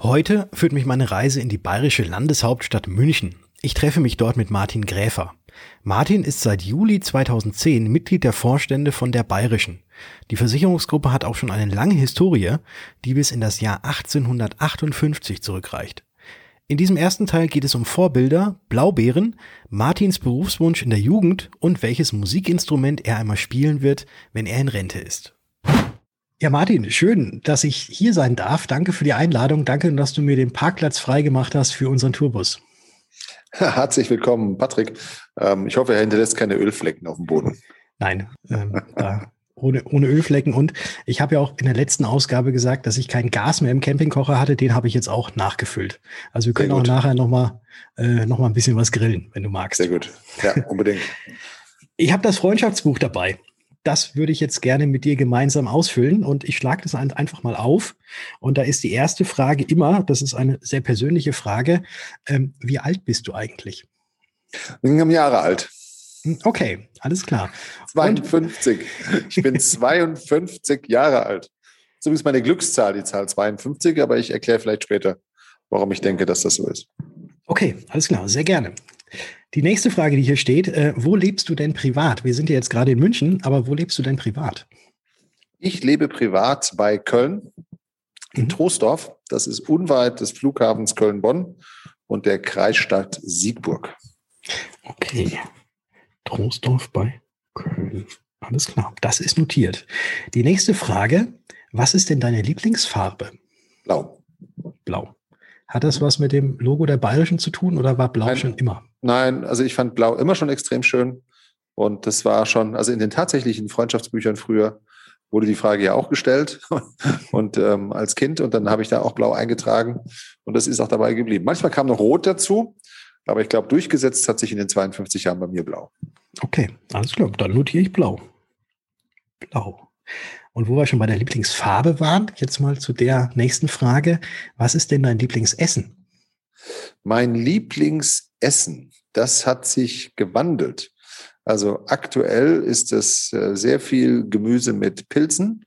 Heute führt mich meine Reise in die bayerische Landeshauptstadt München. Ich treffe mich dort mit Martin Gräfer. Martin ist seit Juli 2010 Mitglied der Vorstände von der Bayerischen. Die Versicherungsgruppe hat auch schon eine lange Historie, die bis in das Jahr 1858 zurückreicht. In diesem ersten Teil geht es um Vorbilder, Blaubeeren, Martins Berufswunsch in der Jugend und welches Musikinstrument er einmal spielen wird, wenn er in Rente ist. Ja, Martin, schön, dass ich hier sein darf. Danke für die Einladung. Danke, dass du mir den Parkplatz freigemacht hast für unseren Tourbus. Herzlich willkommen, Patrick. Ähm, ich hoffe, er hinterlässt keine Ölflecken auf dem Boden. Nein, ähm, da, ohne, ohne Ölflecken. Und ich habe ja auch in der letzten Ausgabe gesagt, dass ich kein Gas mehr im Campingkocher hatte. Den habe ich jetzt auch nachgefüllt. Also wir können auch nachher nochmal äh, noch ein bisschen was grillen, wenn du magst. Sehr gut. Ja, unbedingt. ich habe das Freundschaftsbuch dabei das würde ich jetzt gerne mit dir gemeinsam ausfüllen und ich schlage das einfach mal auf. Und da ist die erste Frage immer, das ist eine sehr persönliche Frage, ähm, wie alt bist du eigentlich? Ich bin Jahre alt. Hm, okay, alles klar. 52. Und ich bin 52 Jahre alt. So ist meine Glückszahl, die Zahl 52, aber ich erkläre vielleicht später, warum ich denke, dass das so ist. Okay, alles klar, sehr gerne. Die nächste Frage, die hier steht, äh, wo lebst du denn privat? Wir sind ja jetzt gerade in München, aber wo lebst du denn privat? Ich lebe privat bei Köln, in mhm. Troisdorf. Das ist unweit des Flughafens Köln-Bonn und der Kreisstadt Siegburg. Okay. Troisdorf bei Köln. Alles klar, das ist notiert. Die nächste Frage, was ist denn deine Lieblingsfarbe? Blau. Blau. Hat das was mit dem Logo der Bayerischen zu tun oder war Blau Nein. schon immer? Nein, also ich fand Blau immer schon extrem schön. Und das war schon, also in den tatsächlichen Freundschaftsbüchern früher wurde die Frage ja auch gestellt und ähm, als Kind und dann habe ich da auch Blau eingetragen und das ist auch dabei geblieben. Manchmal kam noch Rot dazu, aber ich glaube, durchgesetzt hat sich in den 52 Jahren bei mir Blau. Okay, alles klar, dann notiere ich Blau. Blau. Und wo wir schon bei der Lieblingsfarbe waren, jetzt mal zu der nächsten Frage. Was ist denn dein Lieblingsessen? Mein Lieblingsessen, das hat sich gewandelt. Also aktuell ist es äh, sehr viel Gemüse mit Pilzen,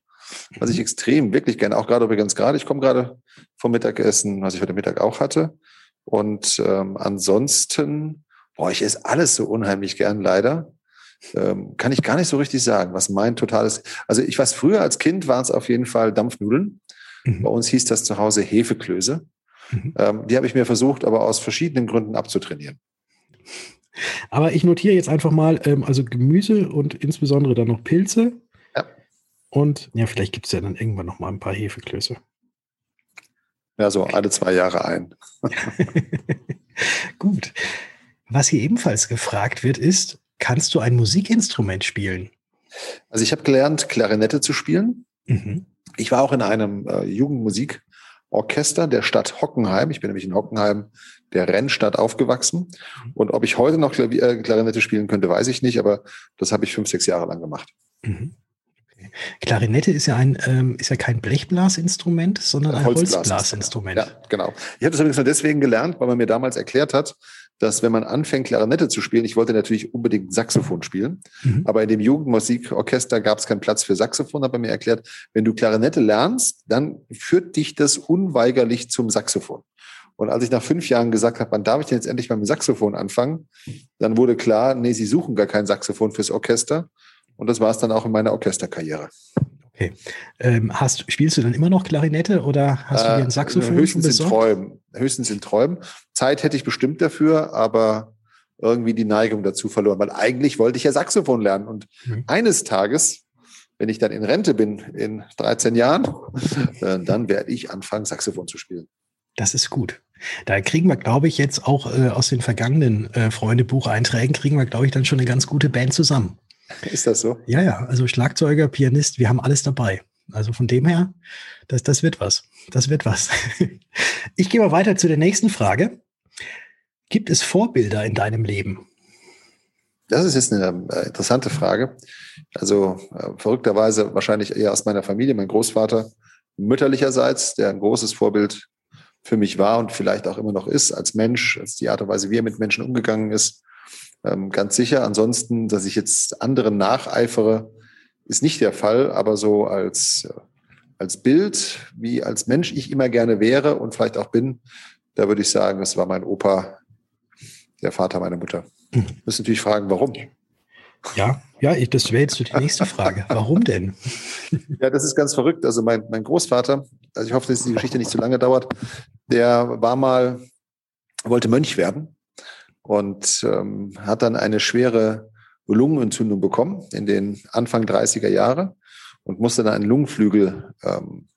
was ich mhm. extrem, wirklich gerne, auch gerade übrigens gerade, ich komme gerade vom Mittagessen, was ich heute Mittag auch hatte. Und ähm, ansonsten, boah, ich esse alles so unheimlich gern leider. Ähm, kann ich gar nicht so richtig sagen, was mein totales, also ich weiß, früher als Kind waren es auf jeden Fall Dampfnudeln. Mhm. Bei uns hieß das zu Hause Hefeklöße. Mhm. Ähm, die habe ich mir versucht, aber aus verschiedenen Gründen abzutrainieren. Aber ich notiere jetzt einfach mal, ähm, also Gemüse und insbesondere dann noch Pilze. Ja. Und ja, vielleicht gibt es ja dann irgendwann noch mal ein paar Hefeklöße. Ja, so alle zwei Jahre ein. Gut. Was hier ebenfalls gefragt wird, ist, kannst du ein Musikinstrument spielen? Also ich habe gelernt, Klarinette zu spielen. Mhm. Ich war auch in einem äh, Jugendmusik- Orchester der Stadt Hockenheim. Ich bin nämlich in Hockenheim, der Rennstadt, aufgewachsen. Und ob ich heute noch Klavier, äh, Klarinette spielen könnte, weiß ich nicht, aber das habe ich fünf, sechs Jahre lang gemacht. Mhm. Klarinette ist ja ein ähm, ist ja kein Blechblasinstrument, sondern ein Holzblasinstrument. Ja, genau. Ich habe das übrigens nur deswegen gelernt, weil man mir damals erklärt hat, dass wenn man anfängt, Klarinette zu spielen, ich wollte natürlich unbedingt Saxophon spielen, mhm. aber in dem Jugendmusikorchester gab es keinen Platz für Saxophon, hat man mir erklärt, wenn du Klarinette lernst, dann führt dich das unweigerlich zum Saxophon. Und als ich nach fünf Jahren gesagt habe, wann darf ich denn jetzt endlich mal mit dem Saxophon anfangen, dann wurde klar, nee, sie suchen gar kein Saxophon fürs Orchester. Und das war es dann auch in meiner Orchesterkarriere. Okay. Ähm, hast, spielst du dann immer noch Klarinette oder hast du dir ein äh, Saxophon äh, höchstens schon besorgt? In Träumen. Höchstens in Träumen. Zeit hätte ich bestimmt dafür, aber irgendwie die Neigung dazu verloren, weil eigentlich wollte ich ja Saxophon lernen. Und mhm. eines Tages, wenn ich dann in Rente bin, in 13 Jahren, äh, dann werde ich anfangen, Saxophon zu spielen. Das ist gut. Da kriegen wir, glaube ich, jetzt auch äh, aus den vergangenen äh, Freundebucheinträgen, kriegen wir, glaube ich, dann schon eine ganz gute Band zusammen. Ist das so? Ja, ja. Also Schlagzeuger, Pianist, wir haben alles dabei. Also von dem her, das, das wird was. Das wird was. Ich gehe mal weiter zu der nächsten Frage. Gibt es Vorbilder in deinem Leben? Das ist jetzt eine äh, interessante Frage. Also äh, verrückterweise wahrscheinlich eher aus meiner Familie, mein Großvater mütterlicherseits, der ein großes Vorbild für mich war und vielleicht auch immer noch ist als Mensch, als die Art und Weise, wie er mit Menschen umgegangen ist, ähm, ganz sicher. Ansonsten, dass ich jetzt anderen nacheifere, ist nicht der Fall, aber so als, äh, als Bild, wie als Mensch ich immer gerne wäre und vielleicht auch bin, da würde ich sagen, das war mein Opa, der Vater meiner Mutter. Mhm. Müssen natürlich fragen, warum. Ja, ja, das wäre jetzt die nächste Frage. Warum denn? Ja, das ist ganz verrückt. Also mein, mein Großvater, also ich hoffe, dass die Geschichte nicht zu lange dauert, der war mal, wollte Mönch werden und ähm, hat dann eine schwere Lungenentzündung bekommen in den Anfang 30er Jahre und musste dann einen Lungenflügel ähm,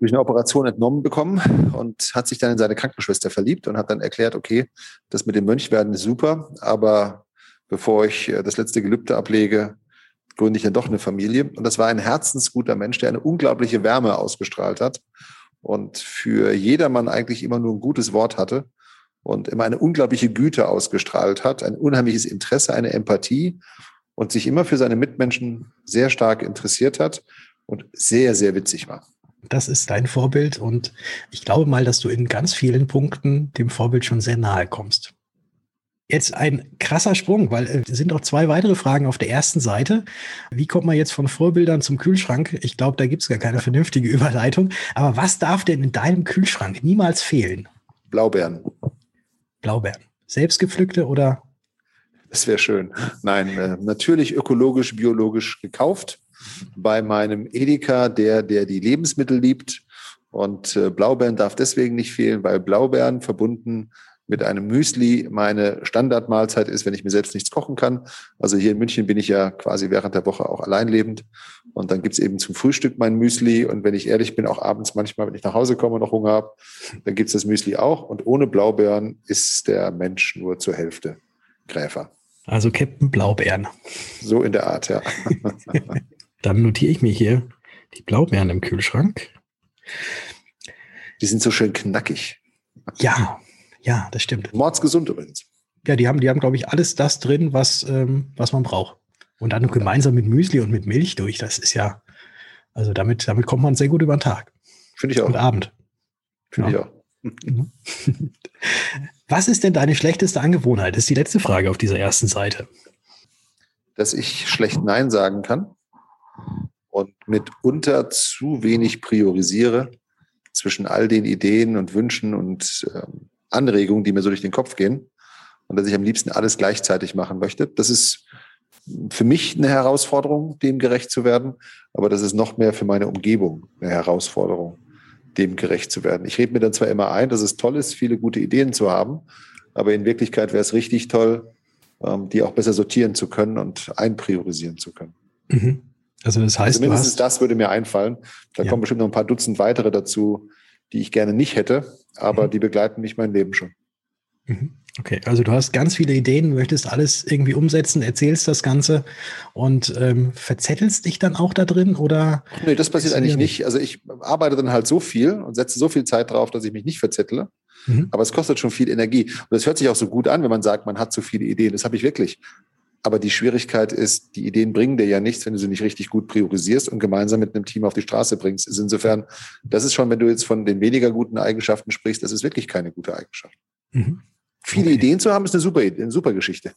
durch eine Operation entnommen bekommen und hat sich dann in seine Krankenschwester verliebt und hat dann erklärt, okay, das mit dem Mönchwerden ist super, aber bevor ich äh, das letzte Gelübde ablege, gründe ich dann doch eine Familie. Und das war ein herzensguter Mensch, der eine unglaubliche Wärme ausgestrahlt hat und für jedermann eigentlich immer nur ein gutes Wort hatte und immer eine unglaubliche Güte ausgestrahlt hat, ein unheimliches Interesse, eine Empathie und sich immer für seine Mitmenschen sehr stark interessiert hat und sehr, sehr witzig war. Das ist dein Vorbild und ich glaube mal, dass du in ganz vielen Punkten dem Vorbild schon sehr nahe kommst. Jetzt ein krasser Sprung, weil äh, es sind auch zwei weitere Fragen auf der ersten Seite. Wie kommt man jetzt von Vorbildern zum Kühlschrank? Ich glaube, da gibt es gar keine vernünftige Überleitung. Aber was darf denn in deinem Kühlschrank niemals fehlen? Blaubeeren. Blaubeeren. Selbstgepflückte oder? Das wäre schön. Nein, äh, natürlich ökologisch, biologisch gekauft bei meinem Edeka, der, der die Lebensmittel liebt. Und äh, Blaubeeren darf deswegen nicht fehlen, weil Blaubeeren verbunden mit einem Müsli meine Standardmahlzeit ist, wenn ich mir selbst nichts kochen kann. Also hier in München bin ich ja quasi während der Woche auch alleinlebend. Und dann gibt's eben zum Frühstück mein Müsli. Und wenn ich ehrlich bin, auch abends manchmal, wenn ich nach Hause komme und noch Hunger habe, dann gibt's das Müsli auch. Und ohne Blaubeeren ist der Mensch nur zur Hälfte Gräfer. Also Captain Blaubeeren. So in der Art, ja. Dann notiere ich mir hier die Blaubeeren im Kühlschrank. Die sind so schön knackig. Ja, ja, das stimmt. Mordsgesund übrigens. Ja, die haben, die haben, glaube ich, alles das drin, was, ähm, was man braucht. Und dann gemeinsam mit Müsli und mit Milch durch. Das ist ja, also damit, damit kommt man sehr gut über den Tag. Finde ich auch. Und Abend. Finde ja. ich auch. Mhm. Was ist denn deine schlechteste Angewohnheit? Das ist die letzte Frage auf dieser ersten Seite. Dass ich schlecht Nein sagen kann und mitunter zu wenig priorisiere zwischen all den Ideen und Wünschen und ähm, Anregungen, die mir so durch den Kopf gehen. Und dass ich am liebsten alles gleichzeitig machen möchte. Das ist für mich eine Herausforderung, dem gerecht zu werden. Aber das ist noch mehr für meine Umgebung eine Herausforderung, dem gerecht zu werden. Ich rede mir dann zwar immer ein, dass es toll ist, viele gute Ideen zu haben. Aber in Wirklichkeit wäre es richtig toll, ähm, die auch besser sortieren zu können und einpriorisieren zu können. Mhm. Also das heißt, also mindestens das würde mir einfallen. Da ja. kommen bestimmt noch ein paar Dutzend weitere dazu, die ich gerne nicht hätte, aber mhm. die begleiten mich mein Leben schon. Mhm. Okay, also du hast ganz viele Ideen, möchtest alles irgendwie umsetzen, erzählst das Ganze und ähm, verzettelst dich dann auch da drin oder? Nee, das passiert eigentlich nicht. Also ich arbeite dann halt so viel und setze so viel Zeit drauf, dass ich mich nicht verzettle. Mhm. Aber es kostet schon viel Energie. Und das hört sich auch so gut an, wenn man sagt, man hat so viele Ideen. Das habe ich wirklich. Aber die Schwierigkeit ist, die Ideen bringen dir ja nichts, wenn du sie nicht richtig gut priorisierst und gemeinsam mit einem Team auf die Straße bringst. Ist insofern, das ist schon, wenn du jetzt von den weniger guten Eigenschaften sprichst, das ist wirklich keine gute Eigenschaft. Mhm. Viele okay. Ideen zu haben, ist eine super, eine super Geschichte.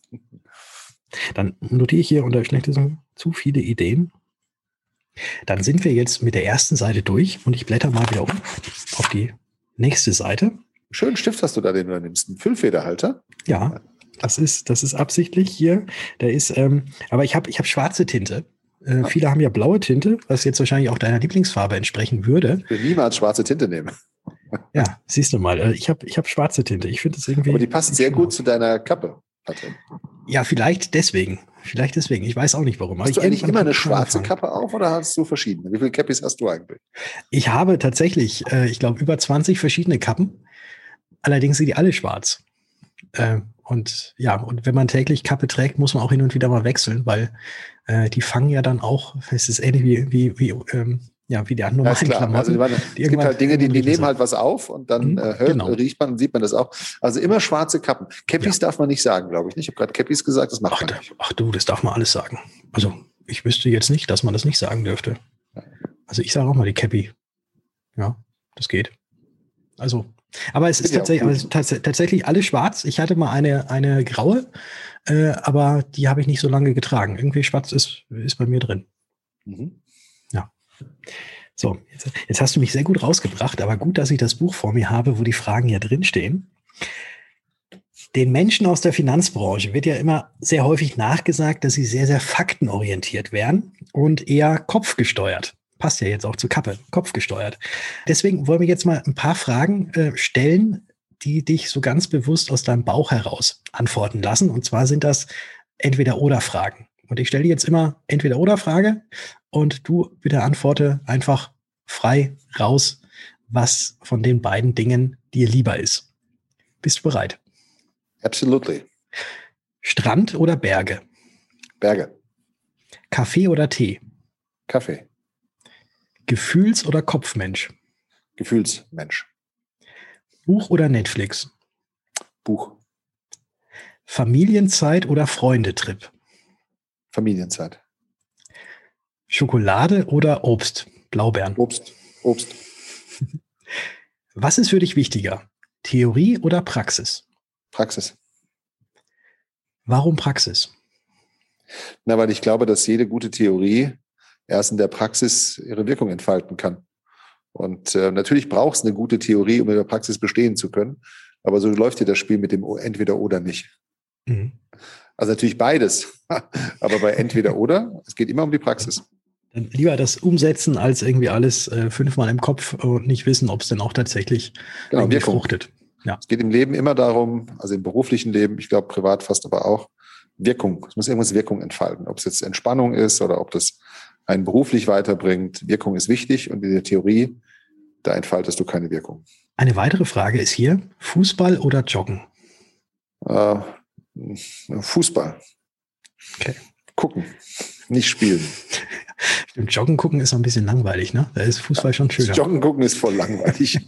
Dann notiere ich hier unter schlechte zu viele Ideen. Dann sind wir jetzt mit der ersten Seite durch und ich blätter mal wieder um auf die nächste Seite. Schönen Stift hast du da, den du nimmst. Ein Füllfederhalter. Ja, das ist, das ist absichtlich hier. Der ist, ähm, aber ich habe ich hab schwarze Tinte. Äh, viele haben ja blaue Tinte, was jetzt wahrscheinlich auch deiner Lieblingsfarbe entsprechen würde. Ich will niemals schwarze Tinte nehmen. Ja, siehst du mal. Äh, ich habe ich hab schwarze Tinte. Ich finde es irgendwie. Aber die passt sehr gut zu deiner Kappe, Patrick. Ja, vielleicht deswegen. Vielleicht deswegen. Ich weiß auch nicht warum. Hast du eigentlich immer eine schwarze. Kappe auf oder hast du verschiedene? Wie viele Cappies hast du eigentlich? Ich habe tatsächlich, äh, ich glaube, über 20 verschiedene Kappen. Allerdings sind die alle schwarz. Äh, und ja, und wenn man täglich Kappe trägt, muss man auch hin und wieder mal wechseln, weil äh, die fangen ja dann auch, es ist ähnlich wie, wie, wie ähm, Ja, wie die normalen ja, Klamotten. Also, meine, es gibt halt Dinge, die, die nehmen halt was auf und dann mhm, äh, hört, genau. riecht man und sieht man das auch. Also immer schwarze Kappen. Cappies ja. darf man nicht sagen, glaube ich nicht. Ich habe gerade Cappies gesagt, das macht ach, man nicht. Ach du, das darf man alles sagen. Also ich wüsste jetzt nicht, dass man das nicht sagen dürfte. Also ich sage auch mal die Cappy. Ja, das geht. Also, aber es ist tatsächlich, aber tats tatsächlich alles schwarz. Ich hatte mal eine, eine graue, äh, aber die habe ich nicht so lange getragen. Irgendwie schwarz ist, ist bei mir drin. Mhm. Ja. So, jetzt, jetzt, hast du mich sehr gut rausgebracht, aber gut, dass ich das Buch vor mir habe, wo die Fragen ja drinstehen. Den Menschen aus der Finanzbranche wird ja immer sehr häufig nachgesagt, dass sie sehr, sehr faktenorientiert wären und eher kopfgesteuert. Passt ja jetzt auch zu Kappe, kopfgesteuert. Deswegen wollen wir jetzt mal ein paar Fragen äh, stellen, die dich so ganz bewusst aus deinem Bauch heraus antworten lassen. Und zwar sind das Entweder-Oder-Fragen. Und ich stelle dir jetzt immer Entweder-Oder-Frage und du bitte antworte einfach frei raus, was von den beiden Dingen dir lieber ist. Bist du bereit? Absolutely. Strand oder Berge? Berge. Kaffee oder Tee? Kaffee. Gefühls- oder Kopfmensch? Gefühlsmensch. Buch oder Netflix? Buch. Familienzeit oder Freundetrip? Familienzeit. Schokolade oder Obst? Blaubeeren. Obst. Obst. Was ist für dich wichtiger? Theorie oder Praxis? Praxis. Warum Praxis? Na, weil ich glaube, dass jede gute Theorie erst in der Praxis ihre Wirkung entfalten kann. Und äh, natürlich braucht es eine gute Theorie, um in der Praxis bestehen zu können. Aber so läuft dir das Spiel mit dem entweder oder nicht. Mhm. Also natürlich beides. Aber bei entweder oder, es geht immer um die Praxis. Dann lieber das umsetzen, als irgendwie alles äh, fünfmal im Kopf und nicht wissen, ob es denn auch tatsächlich genau, fruchtet. Ja. Es geht im Leben immer darum, also im beruflichen Leben, ich glaube privat fast aber auch, Wirkung. Es muss irgendwas Wirkung entfalten. Ob es jetzt Entspannung ist oder ob das einen beruflich weiterbringt. Wirkung ist wichtig und in der Theorie, da entfaltest du keine Wirkung. Eine weitere Frage ist hier, Fußball oder Joggen? Äh, Fußball. Okay. Gucken, nicht spielen. Stimmt, Joggen gucken ist ein bisschen langweilig, ne? Da ist Fußball schon schöner. Joggen gucken ist voll langweilig.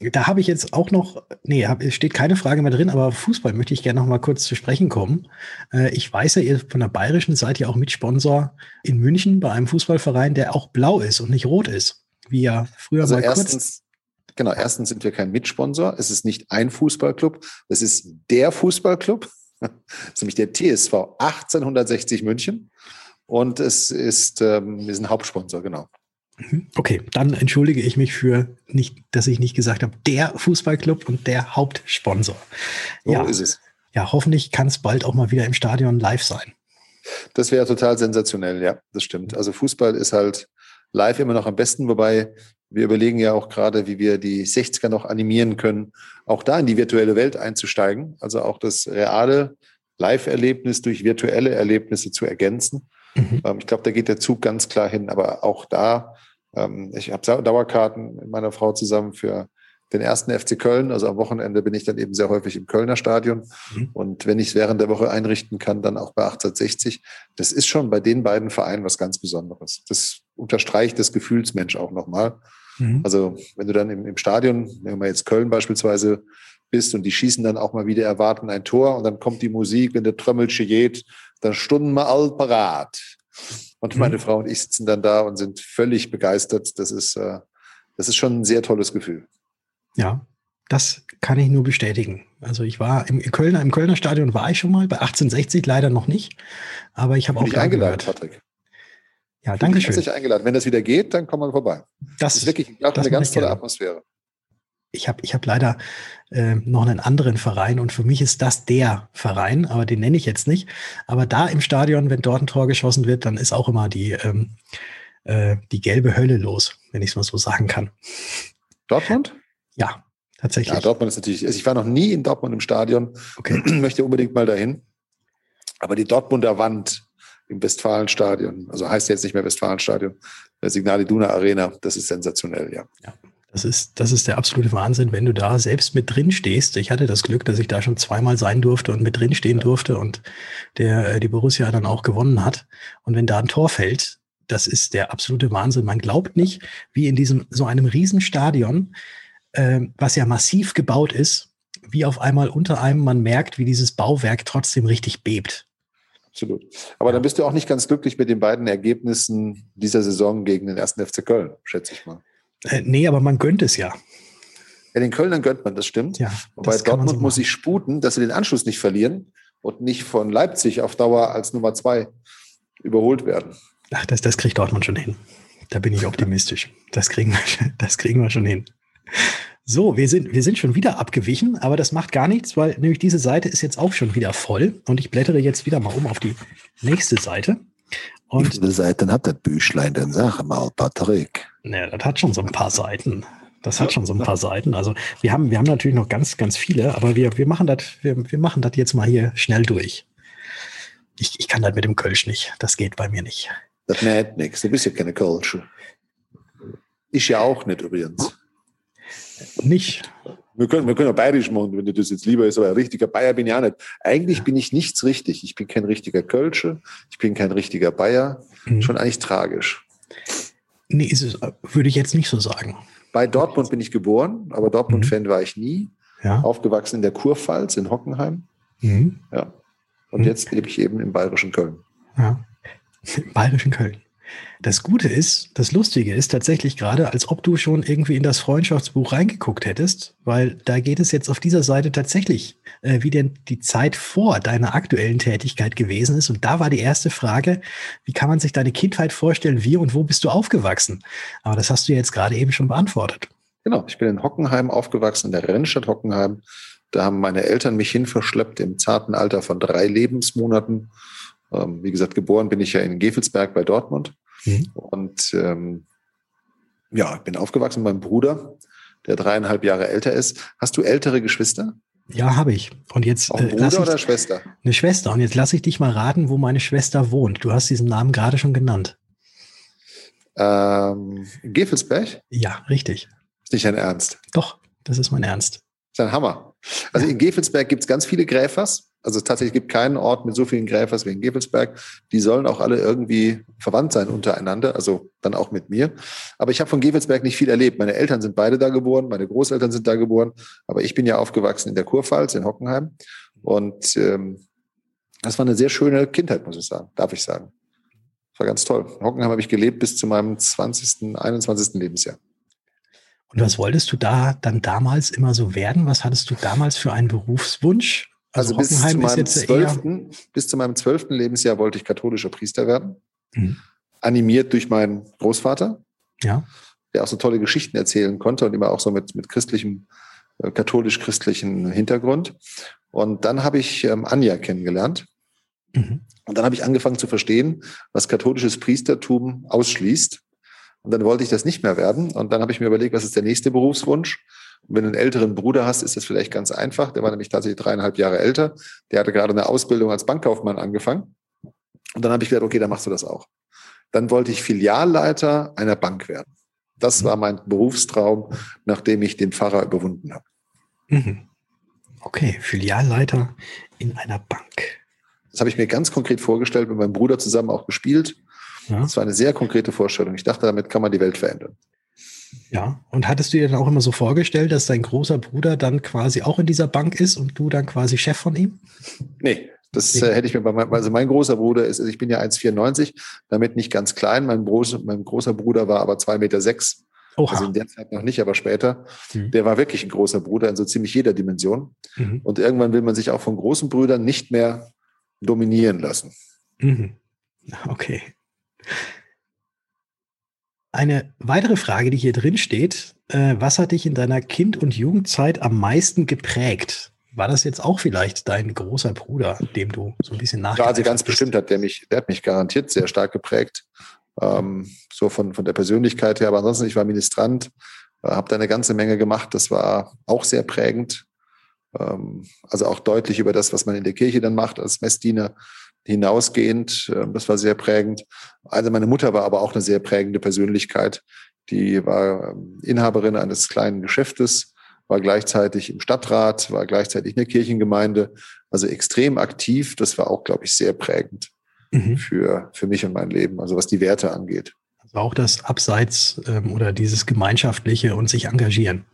da habe ich jetzt auch noch, nee, hab, steht keine Frage mehr drin, aber Fußball möchte ich gerne noch mal kurz zu sprechen kommen. Äh, ich weiß ja, ihr von der Bayerischen seid ja auch Mitsponsor in München bei einem Fußballverein, der auch blau ist und nicht rot ist, wie ja früher also mal erstens, kurz. Genau, erstens sind wir kein Mitsponsor. Es ist nicht ein Fußballclub. Es ist der Fußballclub. Ist nämlich der TSV 1860 München. Und es ist, ähm, wir sind Hauptsponsor, genau. Mhm. Okay, dann entschuldige ich mich für nicht, dass ich nicht gesagt habe, der Fußballclub und der Hauptsponsor. So ja, ist es. Ja, hoffentlich kann es bald auch mal wieder im Stadion live sein. Das wäre total sensationell, ja, das stimmt. Also Fußball ist halt live immer noch am besten, wobei wir überlegen ja auch gerade, wie wir die 60er noch animieren können, auch da in die virtuelle Welt einzusteigen. Also auch das reale Live-Erlebnis durch virtuelle Erlebnisse zu ergänzen. Mhm. Ähm, ich glaube, da geht der Zug ganz klar hin. Aber auch da, ähm, ich habe Dauerkarten mit meiner Frau zusammen für den ersten FC Köln. Also am Wochenende bin ich dann eben sehr häufig im Kölner Stadion. Mhm. Und wenn ich es während der Woche einrichten kann, dann auch bei 1860. Das ist schon bei den beiden Vereinen was ganz Besonderes. Das unterstreicht das Gefühlsmensch auch nochmal. Mhm. Also wenn du dann im, im Stadion, wenn wir jetzt Köln beispielsweise bist und die schießen dann auch mal wieder erwarten ein Tor und dann kommt die Musik, wenn der Trömmel geht, dann stunden wir all parat. Und mhm. meine Frau und ich sitzen dann da und sind völlig begeistert. Das ist, äh, das ist schon ein sehr tolles Gefühl. Ja, das kann ich nur bestätigen. Also ich war im, Kölner, im Kölner Stadion war ich schon mal, bei 1860 leider noch nicht. Aber ich habe auch eingeladen, Patrick. Ja, danke schön. Herzlich eingeladen. Wenn das wieder geht, dann komm mal vorbei. Das, das ist wirklich ich glaube, eine ganz tolle Atmosphäre. Ich habe ich hab leider äh, noch einen anderen Verein und für mich ist das der Verein, aber den nenne ich jetzt nicht. Aber da im Stadion, wenn dort ein Tor geschossen wird, dann ist auch immer die, ähm, äh, die gelbe Hölle los, wenn ich es mal so sagen kann. Dortmund? Ja, tatsächlich. Ja, Dortmund ist natürlich, also ich war noch nie in Dortmund im Stadion, okay. möchte unbedingt mal dahin. Aber die Dortmunder Wand im Westfalenstadion, also heißt jetzt nicht mehr Westfalenstadion, der Signal Iduna Arena, das ist sensationell, ja. ja. Das ist, das ist der absolute Wahnsinn, wenn du da selbst mit drin stehst. Ich hatte das Glück, dass ich da schon zweimal sein durfte und mit drin stehen durfte und der, äh, die Borussia dann auch gewonnen hat. Und wenn da ein Tor fällt, das ist der absolute Wahnsinn. Man glaubt nicht, wie in diesem, so einem Riesenstadion, äh, was ja massiv gebaut ist, wie auf einmal unter einem man merkt, wie dieses Bauwerk trotzdem richtig bebt. Absolut. Aber dann bist du auch nicht ganz glücklich mit den beiden Ergebnissen dieser Saison gegen den ersten FC Köln, schätze ich mal. Äh, nee, aber man gönnt es ja. Ja, den Kölnern gönnt man, das stimmt. Ja, Wobei Dortmund so muss sich sputen, dass sie den Anschluss nicht verlieren und nicht von Leipzig auf Dauer als Nummer zwei überholt werden. Ach, das, das kriegt Dortmund schon hin. Da bin ich optimistisch. Das kriegen wir, das kriegen wir schon hin. So, wir sind, wir sind schon wieder abgewichen, aber das macht gar nichts, weil nämlich diese Seite ist jetzt auch schon wieder voll und ich blättere jetzt wieder mal um auf die nächste Seite. Und Wie viele Seiten hat das Büchlein denn? Sag mal, Patrick. Naja, das hat schon so ein paar Seiten. Das hat schon so ein paar Seiten. Also wir haben, wir haben natürlich noch ganz, ganz viele, aber wir, wir machen das, wir, wir machen das jetzt mal hier schnell durch. Ich, ich kann das mit dem Kölsch nicht. Das geht bei mir nicht. Das näht nichts. Du bist ja keine Kölsche. Ich ja auch nicht übrigens. Nicht. Wir können, wir können auch bayerisch machen, wenn dir das jetzt lieber ist, aber ein richtiger Bayer bin ich auch nicht. Eigentlich bin ich nichts richtig. Ich bin kein richtiger Kölsche, ich bin kein richtiger Bayer. Mhm. Schon eigentlich tragisch. Nee, ist es, würde ich jetzt nicht so sagen. Bei Dortmund bin ich geboren, aber Dortmund-Fan mhm. war ich nie. Ja. Aufgewachsen in der Kurpfalz in Hockenheim. Mhm. Ja. Und mhm. jetzt lebe ich eben im bayerischen Köln. Ja. Im bayerischen Köln. Das Gute ist, das Lustige ist tatsächlich gerade, als ob du schon irgendwie in das Freundschaftsbuch reingeguckt hättest, weil da geht es jetzt auf dieser Seite tatsächlich, äh, wie denn die Zeit vor deiner aktuellen Tätigkeit gewesen ist. Und da war die erste Frage, wie kann man sich deine Kindheit vorstellen, wie und wo bist du aufgewachsen? Aber das hast du jetzt gerade eben schon beantwortet. Genau, ich bin in Hockenheim aufgewachsen, in der Rennstadt Hockenheim. Da haben meine Eltern mich hinverschleppt im zarten Alter von drei Lebensmonaten. Ähm, wie gesagt, geboren bin ich ja in Gefelsberg bei Dortmund. Mhm. Und ähm, ja, ich bin aufgewachsen mit meinem Bruder, der dreieinhalb Jahre älter ist. Hast du ältere Geschwister? Ja, habe ich. Und jetzt Auch ein äh, Bruder oder Schwester? Eine Schwester. Und jetzt lasse ich dich mal raten, wo meine Schwester wohnt. Du hast diesen Namen gerade schon genannt. Ähm, Gefelsberg? Ja, richtig. Ist nicht dein Ernst? Doch, das ist mein Ernst. Das ist ein Hammer. Also in Gefelsberg gibt es ganz viele Gräfers. Also tatsächlich gibt keinen Ort mit so vielen Gräfers wie in Gevelsberg. Die sollen auch alle irgendwie verwandt sein untereinander, also dann auch mit mir. Aber ich habe von Gevelsberg nicht viel erlebt. Meine Eltern sind beide da geboren, meine Großeltern sind da geboren, aber ich bin ja aufgewachsen in der Kurpfalz in Hockenheim. Und ähm, das war eine sehr schöne Kindheit, muss ich sagen, darf ich sagen. Das war ganz toll. In Hockenheim habe ich gelebt bis zu meinem 20., 21. Lebensjahr. Und was wolltest du da dann damals immer so werden? Was hattest du damals für einen Berufswunsch? Also, also bis, zu meinem 12., bis zu meinem zwölften Lebensjahr wollte ich katholischer Priester werden. Mhm. Animiert durch meinen Großvater, ja. der auch so tolle Geschichten erzählen konnte und immer auch so mit, mit christlichem, äh, katholisch-christlichen Hintergrund. Und dann habe ich ähm, Anja kennengelernt. Mhm. Und dann habe ich angefangen zu verstehen, was katholisches Priestertum ausschließt. Und dann wollte ich das nicht mehr werden. Und dann habe ich mir überlegt, was ist der nächste Berufswunsch? Und wenn du einen älteren Bruder hast, ist das vielleicht ganz einfach. Der war nämlich tatsächlich dreieinhalb Jahre älter. Der hatte gerade eine Ausbildung als Bankkaufmann angefangen. Und dann habe ich gedacht, okay, dann machst du das auch. Dann wollte ich Filialleiter einer Bank werden. Das war mein Berufstraum, nachdem ich den Pfarrer überwunden habe. Mhm. Okay, Filialleiter in einer Bank. Das habe ich mir ganz konkret vorgestellt, mit meinem Bruder zusammen auch gespielt. Ja. Das war eine sehr konkrete Vorstellung. Ich dachte, damit kann man die Welt verändern. Ja, und hattest du dir dann auch immer so vorgestellt, dass dein großer Bruder dann quasi auch in dieser Bank ist und du dann quasi Chef von ihm? Nee, das äh, hätte ich mir bei meinem, also mein großer Bruder ist, also ich bin ja 1,94, damit nicht ganz klein. Mein, groß, mein großer Bruder war aber 2,6 Meter. Sechs. Oha. Also in der Zeit noch nicht, aber später. Mhm. Der war wirklich ein großer Bruder in so ziemlich jeder Dimension. Mhm. Und irgendwann will man sich auch von großen Brüdern nicht mehr dominieren lassen. Mhm. Okay. Eine weitere Frage, die hier drin steht, äh, was hat dich in deiner Kind- und Jugendzeit am meisten geprägt? War das jetzt auch vielleicht dein großer Bruder, dem du so ein bisschen nach? Ja, also ganz bist? bestimmt hat der mich, der hat mich garantiert sehr stark geprägt. Ähm, so von, von der Persönlichkeit her. Aber ansonsten, ich war Ministrant, äh, habe da eine ganze Menge gemacht. Das war auch sehr prägend. Ähm, also auch deutlich über das, was man in der Kirche dann macht als Messdiener hinausgehend. Ähm, das war sehr prägend. Also meine Mutter war aber auch eine sehr prägende Persönlichkeit, Die war ähm, Inhaberin eines kleinen Geschäftes, war gleichzeitig im Stadtrat, war gleichzeitig in der Kirchengemeinde, also extrem aktiv. Das war auch, glaube ich, sehr prägend mhm. für, für mich und mein Leben, also was die Werte angeht. Also auch das Abseits ähm, oder dieses Gemeinschaftliche und sich engagieren.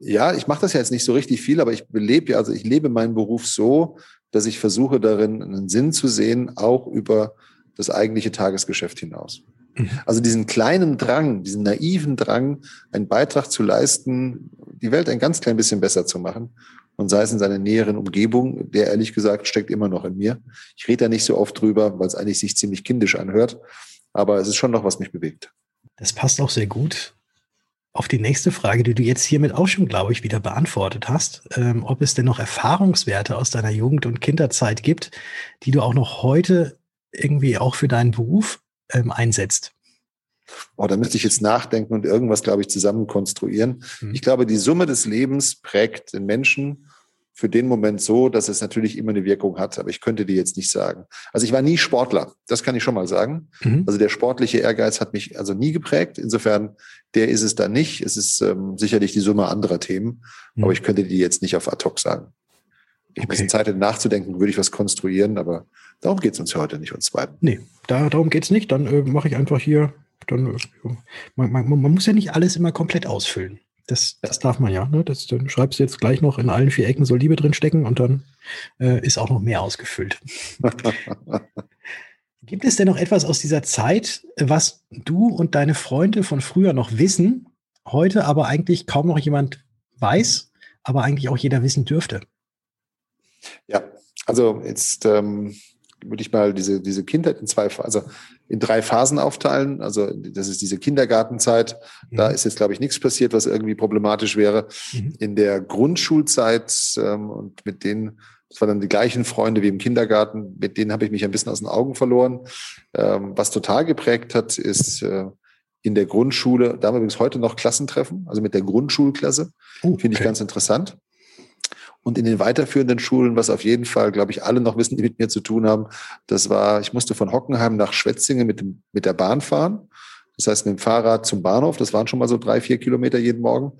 Ja, ich mache das ja jetzt nicht so richtig viel, aber ich lebe ja, also ich lebe meinen Beruf so, dass ich versuche darin einen Sinn zu sehen, auch über das eigentliche Tagesgeschäft hinaus. Mhm. Also diesen kleinen Drang, diesen naiven Drang, einen Beitrag zu leisten, die Welt ein ganz klein bisschen besser zu machen und sei es in seiner näheren Umgebung, der ehrlich gesagt steckt immer noch in mir. Ich rede da nicht so oft drüber, weil es eigentlich sich ziemlich kindisch anhört, aber es ist schon noch, was mich bewegt. Das passt auch sehr gut auf die nächste Frage, die du jetzt hiermit auch schon, glaube ich, wieder beantwortet hast, ähm, ob es denn noch Erfahrungswerte aus deiner Jugend- und Kinderzeit gibt, die du auch noch heute irgendwie auch für deinen Beruf ähm, einsetzt. Oh, da müsste ich jetzt nachdenken und irgendwas, glaube ich, zusammen konstruieren. Mhm. Ich glaube, die Summe des Lebens prägt den Menschen für den Moment so, dass es natürlich immer eine Wirkung hat, aber ich könnte die jetzt nicht sagen. Also ich war nie Sportler, das kann ich schon mal sagen. Mhm. Also der sportliche Ehrgeiz hat mich also nie geprägt. Insofern, der ist es da nicht. Es ist ähm, sicherlich die Summe anderer Themen, mhm. aber ich könnte die jetzt nicht auf ad hoc sagen. Ich okay. ein bisschen Zeit hätte nachzudenken, würde ich was konstruieren, aber darum geht es uns heute nicht, uns beiden. Nee, da, darum geht es nicht. Dann äh, mache ich einfach hier, dann, äh, man, man, man muss ja nicht alles immer komplett ausfüllen. Das, das darf man ja. Ne? Das, dann schreibst du jetzt gleich noch in allen vier Ecken soll Liebe drin stecken und dann äh, ist auch noch mehr ausgefüllt. Gibt es denn noch etwas aus dieser Zeit, was du und deine Freunde von früher noch wissen, heute aber eigentlich kaum noch jemand weiß, aber eigentlich auch jeder wissen dürfte? Ja, also jetzt ähm, würde ich mal diese, diese Kindheit in zwei, also in drei Phasen aufteilen. Also das ist diese Kindergartenzeit. Mhm. Da ist jetzt, glaube ich, nichts passiert, was irgendwie problematisch wäre. Mhm. In der Grundschulzeit ähm, und mit denen, das waren dann die gleichen Freunde wie im Kindergarten, mit denen habe ich mich ein bisschen aus den Augen verloren. Ähm, was total geprägt hat, ist äh, in der Grundschule, da haben wir übrigens heute noch Klassentreffen, also mit der Grundschulklasse. Oh, okay. Finde ich ganz interessant und in den weiterführenden Schulen, was auf jeden Fall, glaube ich, alle noch wissen, die mit mir zu tun haben, das war, ich musste von Hockenheim nach Schwetzingen mit, dem, mit der Bahn fahren. Das heißt, mit dem Fahrrad zum Bahnhof, das waren schon mal so drei, vier Kilometer jeden Morgen.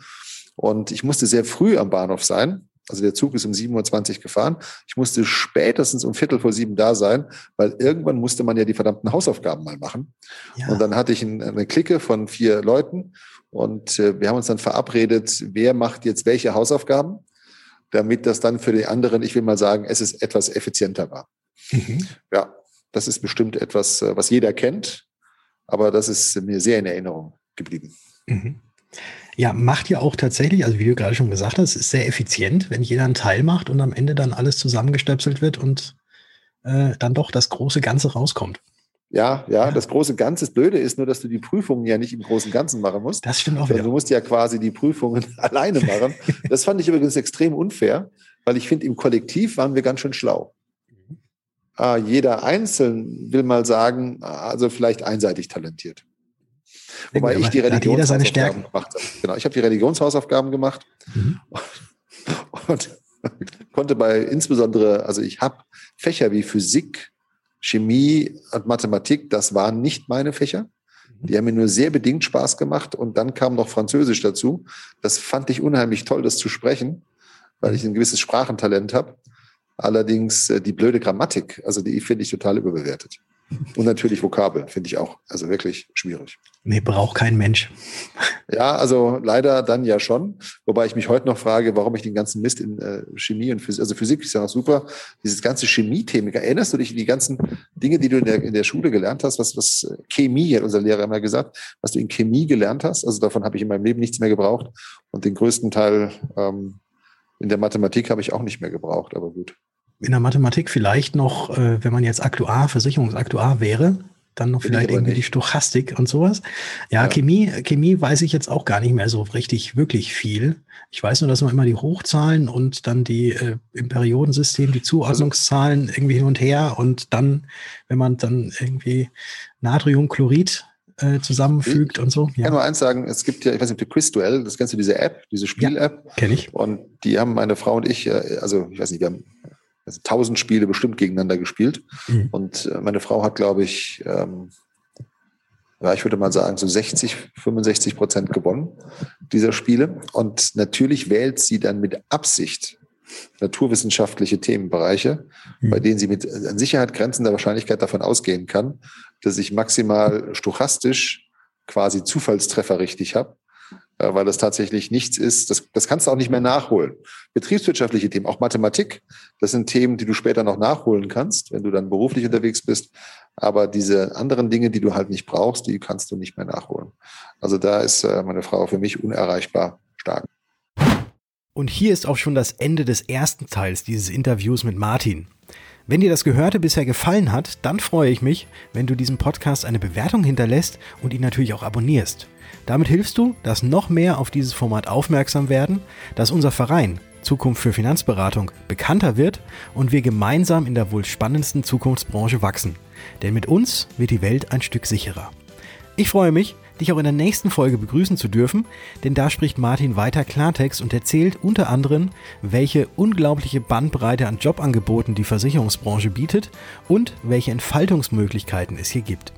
Und ich musste sehr früh am Bahnhof sein. Also der Zug ist um 7.20 Uhr gefahren. Ich musste spätestens um Viertel vor sieben da sein, weil irgendwann musste man ja die verdammten Hausaufgaben mal machen. Ja. Und dann hatte ich eine Clique von vier Leuten und äh, wir haben uns dann verabredet, wer macht jetzt welche Hausaufgaben damit das dann für die anderen, ich will mal sagen, es ist etwas effizienter war. Mhm. Ja, das ist bestimmt etwas, äh, was jeder kennt, aber das ist mir sehr in Erinnerung geblieben. Mhm. Ja, macht ja auch tatsächlich, also wie du gerade schon gesagt hast, ist sehr effizient, wenn jeder einen Teil macht und am Ende dann alles zusammengestöpselt wird und äh, dann doch das große Ganze rauskommt. Ja, ja, das große Ganze, das Blöde ist nur, dass du die Prüfungen ja nicht im großen Ganzen machen musst. Das stimmt auch wieder. Du musst ja quasi die Prüfungen alleine machen. Das fand ich übrigens extrem unfair, weil ich finde, im Kollektiv waren wir ganz schön schlau. Ah, jeder einzeln will mal sagen, also vielleicht einseitig talentiert. Wobei ich die Religionshausaufgaben gemacht habe. Genau, ich habe die Religionshausaufgaben gemacht mhm. und konnte bei insbesondere, also ich habe Fächer wie Physik, Chemie und Mathematik, das waren nicht meine Fächer. Die haben mir nur sehr bedingt Spaß gemacht und dann kam noch Französisch dazu. Das fand ich unheimlich toll, das zu sprechen, weil ich ein gewisses Sprachentalent habe. Allerdings äh, die blöde Grammatik, also die finde ich total überbewertet. Und natürlich Vokabeln, finde ich auch. Also wirklich schwierig. Nee, braucht kein Mensch. Ja, also leider dann ja schon. Wobei ich mich heute noch frage, warum ich den ganzen Mist in äh, Chemie und Physik, also Physik ist ja noch super, dieses ganze Chemie-Thema. Erinnerst du dich die ganzen Dinge, die du in der, in der Schule gelernt hast, was, was äh, Chemie, hat unser Lehrer immer gesagt, was du in Chemie gelernt hast? Also davon habe ich in meinem Leben nichts mehr gebraucht. Und den größten Teil ähm, in der Mathematik habe ich auch nicht mehr gebraucht, aber gut in der Mathematik vielleicht noch, äh, wenn man jetzt Aktuar, Versicherungsaktuar wäre, dann noch Bin vielleicht irgendwie nicht. die Stochastik und sowas. Ja, ja, Chemie, Chemie weiß ich jetzt auch gar nicht mehr so richtig, wirklich viel. Ich weiß nur, dass man immer die Hochzahlen und dann die äh, im Periodensystem, die Zuordnungszahlen irgendwie hin und her und dann, wenn man dann irgendwie Natriumchlorid äh, zusammenfügt ich und so. Ich kann nur eins sagen, es gibt ja, ich weiß nicht, Quizduell, das kennst du, diese App, diese Spiel-App. Ja, kenne ich. Und die haben meine Frau und ich, äh, also ich weiß nicht, wir haben also tausend Spiele bestimmt gegeneinander gespielt. Mhm. Und äh, meine Frau hat, glaube ich, ähm, ja, ich würde mal sagen, so 60, 65 Prozent gewonnen dieser Spiele. Und natürlich wählt sie dann mit Absicht naturwissenschaftliche Themenbereiche, mhm. bei denen sie mit an Sicherheit grenzender Wahrscheinlichkeit davon ausgehen kann, dass ich maximal stochastisch quasi Zufallstreffer richtig habe äh, weil das tatsächlich nichts ist. Das, das kannst du auch nicht mehr nachholen. Betriebswirtschaftliche Themen, auch Mathematik, das sind Themen, die du später noch nachholen kannst, wenn du dann beruflich unterwegs bist. Aber diese anderen Dinge, die du halt nicht brauchst, die kannst du nicht mehr nachholen. Also da ist äh, meine Frau für mich unerreichbar stark. Und hier ist auch schon das Ende des ersten Teils dieses Interviews mit Martin. Wenn dir das Gehörte bisher gefallen hat, dann freue ich mich, wenn du diesem Podcast eine Bewertung hinterlässt und ihn natürlich auch abonnierst. Damit hilfst du, dass noch mehr auf dieses Format aufmerksam werden, dass unser Verein Zukunft für Finanzberatung bekannter wird und wir gemeinsam in der wohl spannendsten Zukunftsbranche wachsen. Denn mit uns wird die Welt ein Stück sicherer. Ich freue mich, dich auch in der nächsten Folge begrüßen zu dürfen, denn da spricht Martin weiter Klartext und erzählt unter anderem, welche unglaubliche Bandbreite an Jobangeboten die Versicherungsbranche bietet und welche Entfaltungsmöglichkeiten es hier gibt.